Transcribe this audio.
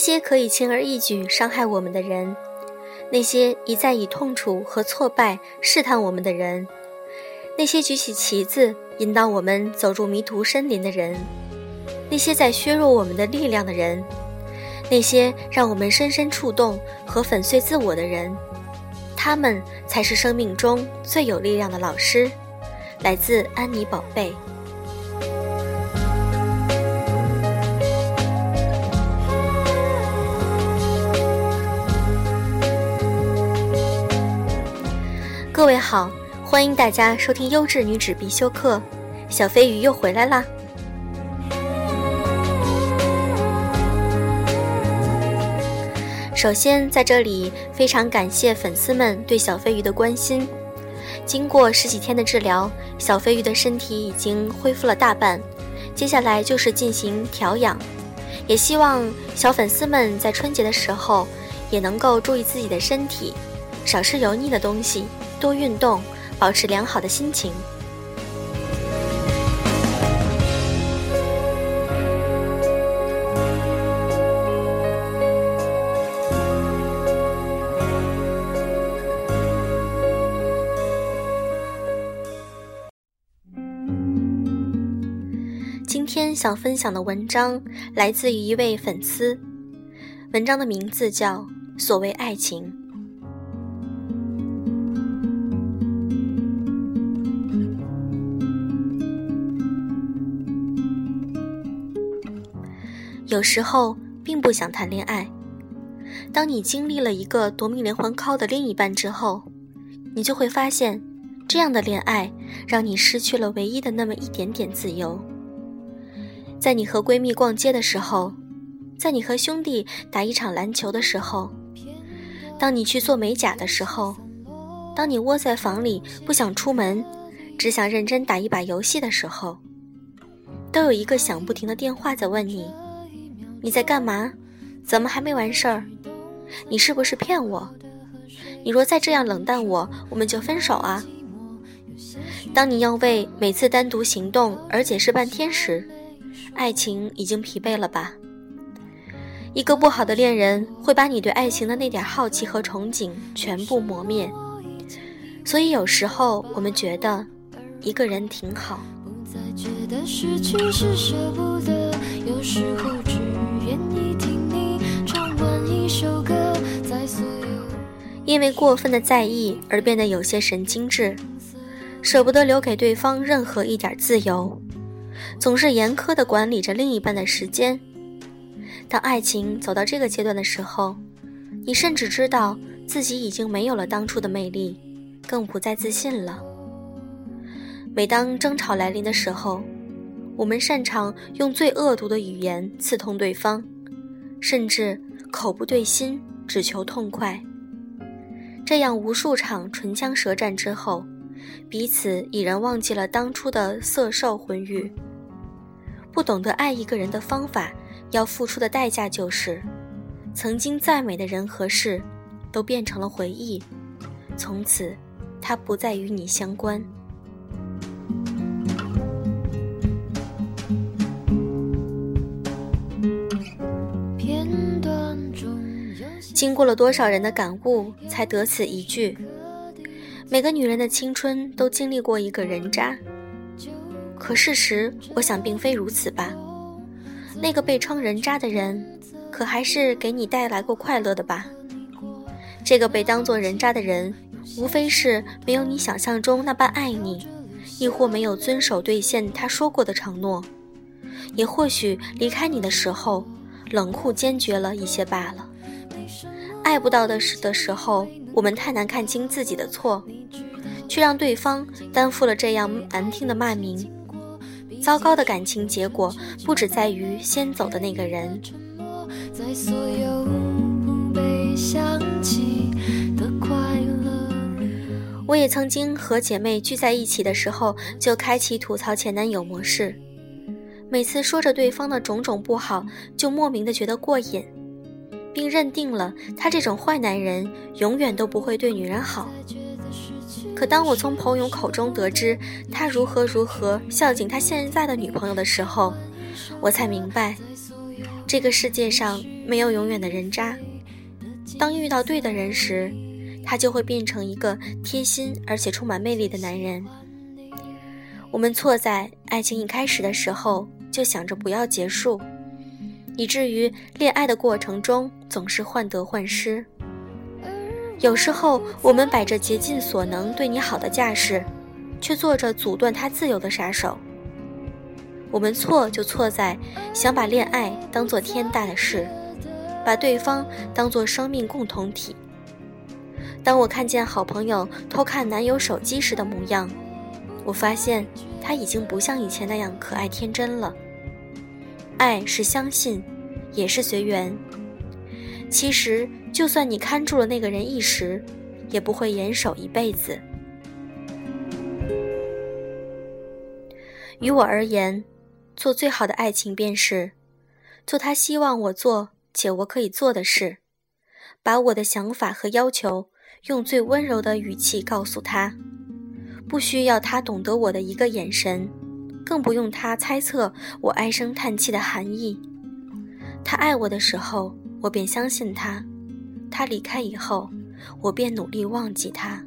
那些可以轻而易举伤害我们的人，那些一再以痛楚和挫败试探我们的人，那些举起旗子引导我们走入迷途森林的人，那些在削弱我们的力量的人，那些让我们深深触动和粉碎自我的人，他们才是生命中最有力量的老师。来自安妮宝贝。各位好，欢迎大家收听优质女子必修课，小飞鱼又回来啦！首先，在这里非常感谢粉丝们对小飞鱼的关心。经过十几天的治疗，小飞鱼的身体已经恢复了大半，接下来就是进行调养。也希望小粉丝们在春节的时候也能够注意自己的身体，少吃油腻的东西。多运动，保持良好的心情。今天想分享的文章来自于一位粉丝，文章的名字叫《所谓爱情》。有时候并不想谈恋爱。当你经历了一个夺命连环 call 的另一半之后，你就会发现，这样的恋爱让你失去了唯一的那么一点点自由。在你和闺蜜逛街的时候，在你和兄弟打一场篮球的时候，当你去做美甲的时候，当你窝在房里不想出门，只想认真打一把游戏的时候，都有一个响不停的电话在问你。你在干嘛？怎么还没完事儿？你是不是骗我？你若再这样冷淡我，我们就分手啊！当你要为每次单独行动而解释半天时，爱情已经疲惫了吧？一个不好的恋人会把你对爱情的那点好奇和憧憬全部磨灭。所以有时候我们觉得一个人挺好。有时候因为过分的在意而变得有些神经质，舍不得留给对方任何一点自由，总是严苛的管理着另一半的时间。当爱情走到这个阶段的时候，你甚至知道自己已经没有了当初的魅力，更不再自信了。每当争吵来临的时候，我们擅长用最恶毒的语言刺痛对方，甚至口不对心，只求痛快。这样无数场唇枪舌战之后，彼此已然忘记了当初的色受昏欲。不懂得爱一个人的方法，要付出的代价就是，曾经再美的人和事，都变成了回忆，从此，他不再与你相关。经过了多少人的感悟，才得此一句：每个女人的青春都经历过一个人渣。可事实，我想并非如此吧？那个被称人渣的人，可还是给你带来过快乐的吧？这个被当作人渣的人，无非是没有你想象中那般爱你，亦或没有遵守兑现他说过的承诺，也或许离开你的时候，冷酷坚决了一些罢了。爱不到的时的时候，我们太难看清自己的错，却让对方担负了这样难听的骂名。糟糕的感情结果，不只在于先走的那个人。我也曾经和姐妹聚在一起的时候，就开启吐槽前男友模式，每次说着对方的种种不好，就莫名的觉得过瘾。并认定了他这种坏男人永远都不会对女人好。可当我从朋友口中得知他如何如何孝敬他现在的女朋友的时候，我才明白，这个世界上没有永远的人渣。当遇到对的人时，他就会变成一个贴心而且充满魅力的男人。我们错在爱情一开始的时候就想着不要结束，以至于恋爱的过程中总是患得患失。有时候我们摆着竭尽所能对你好的架势，却做着阻断他自由的杀手。我们错就错在想把恋爱当做天大的事，把对方当做生命共同体。当我看见好朋友偷看男友手机时的模样，我发现他已经不像以前那样可爱天真了。爱是相信，也是随缘。其实，就算你看住了那个人一时，也不会严守一辈子。于我而言，做最好的爱情便是，做他希望我做且我可以做的事，把我的想法和要求用最温柔的语气告诉他，不需要他懂得我的一个眼神，更不用他猜测我唉声叹气的含义。他爱我的时候，我便相信他；他离开以后，我便努力忘记他。